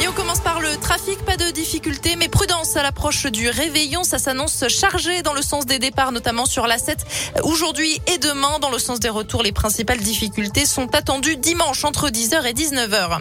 Et on commence par le trafic, pas de difficultés, mais prudence à l'approche du réveillon. Ça s'annonce chargé dans le sens des départs, notamment sur la 7 aujourd'hui et demain. Dans le sens des retours, les principales difficultés sont attendues dimanche entre 10h et 19h.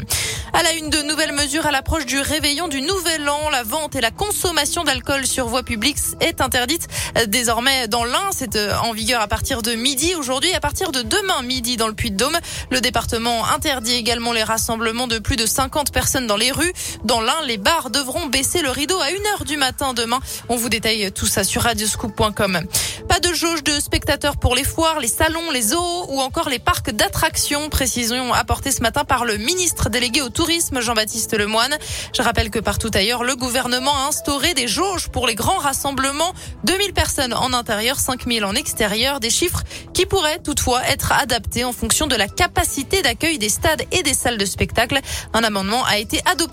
À la une de nouvelles mesures à l'approche du réveillon du nouvel an, la vente et la consommation d'alcool sur voie publique est interdite désormais dans l'Ain. C'est euh, en vigueur à partir de midi aujourd'hui, à partir de demain midi dans le Puy-de-Dôme. Le département interdit également les rassemblements de plus de 50 personnes dans les rues. Dans l'Ain, les bars devront baisser le rideau à 1h du matin demain. On vous détaille tout ça sur radioscoop.com. Pas de jauge de spectateurs pour les foires, les salons, les zoos ou encore les parcs d'attractions. Précision apportée ce matin par le ministre délégué au tourisme Jean-Baptiste Lemoine. Je rappelle que partout ailleurs, le gouvernement a instauré des jauges pour les grands rassemblements. 2000 personnes en intérieur, 5000 en extérieur. Des chiffres qui pourraient toutefois être adaptés en fonction de la capacité d'accueil des stades et des salles de spectacle. Un amendement a été adopté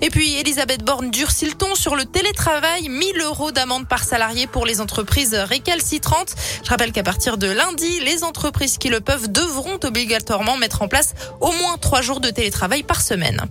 Et puis, Elisabeth Borne durcit le ton sur le télétravail. 1000 euros d'amende par salarié pour les entreprises récalcitrantes. Je rappelle qu'à partir de lundi, les entreprises qui le peuvent devront obligatoirement mettre en place au moins trois jours de télétravail par semaine.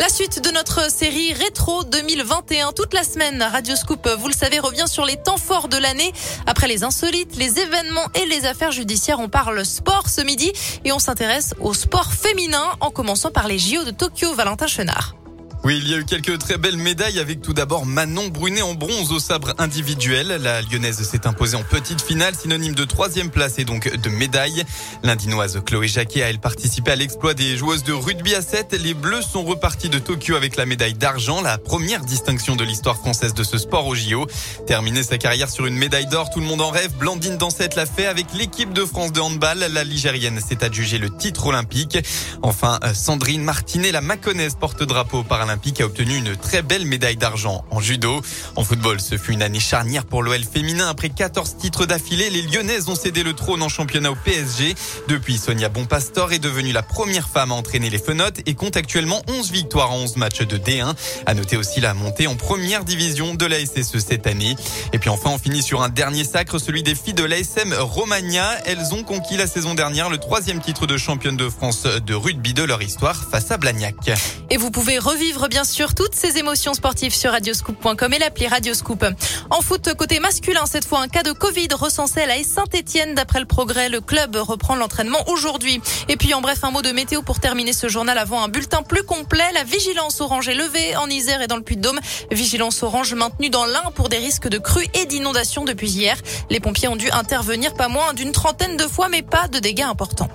La suite de notre série Rétro 2021, toute la semaine, Radio Scoop, vous le savez, revient sur les temps forts de l'année. Après les insolites, les événements et les affaires judiciaires, on parle sport ce midi et on s'intéresse au sport féminin en commençant par les JO de Tokyo, Valentin Chenard. Oui, il y a eu quelques très belles médailles avec tout d'abord Manon Brunet en bronze au sabre individuel. La lyonnaise s'est imposée en petite finale, synonyme de troisième place et donc de médaille. L'indinoise Chloé Jacquet a elle participé à l'exploit des joueuses de rugby à 7. Les Bleus sont repartis de Tokyo avec la médaille d'argent, la première distinction de l'histoire française de ce sport au JO. Terminer sa carrière sur une médaille d'or, tout le monde en rêve. Blandine Dansette l'a fait avec l'équipe de France de handball. La Ligérienne s'est adjugée le titre olympique. Enfin, Sandrine Martinet, la Maconnaise porte-drapeau par a obtenu une très belle médaille d'argent en judo. En football, ce fut une année charnière pour l'OL féminin. Après 14 titres d'affilée, les Lyonnaises ont cédé le trône en championnat au PSG. Depuis, Sonia Bonpastor est devenue la première femme à entraîner les Fenotes et compte actuellement 11 victoires en 11 matchs de D1. À noter aussi la montée en première division de la SSE cette année. Et puis enfin, on finit sur un dernier sacre, celui des filles de l'ASM Romagna. Elles ont conquis la saison dernière le troisième titre de championne de France de rugby de leur histoire face à Blagnac. Et vous pouvez bien sûr toutes ces émotions sportives sur radioscoop.com et l'appli Radioscoop. En foot, côté masculin, cette fois un cas de Covid recensé à la Saint-Etienne. D'après le progrès, le club reprend l'entraînement aujourd'hui. Et puis en bref, un mot de météo pour terminer ce journal avant un bulletin plus complet. La vigilance orange est levée en Isère et dans le Puy-de-Dôme. Vigilance orange maintenue dans l'Ain pour des risques de crues et d'inondations depuis hier. Les pompiers ont dû intervenir pas moins d'une trentaine de fois, mais pas de dégâts importants.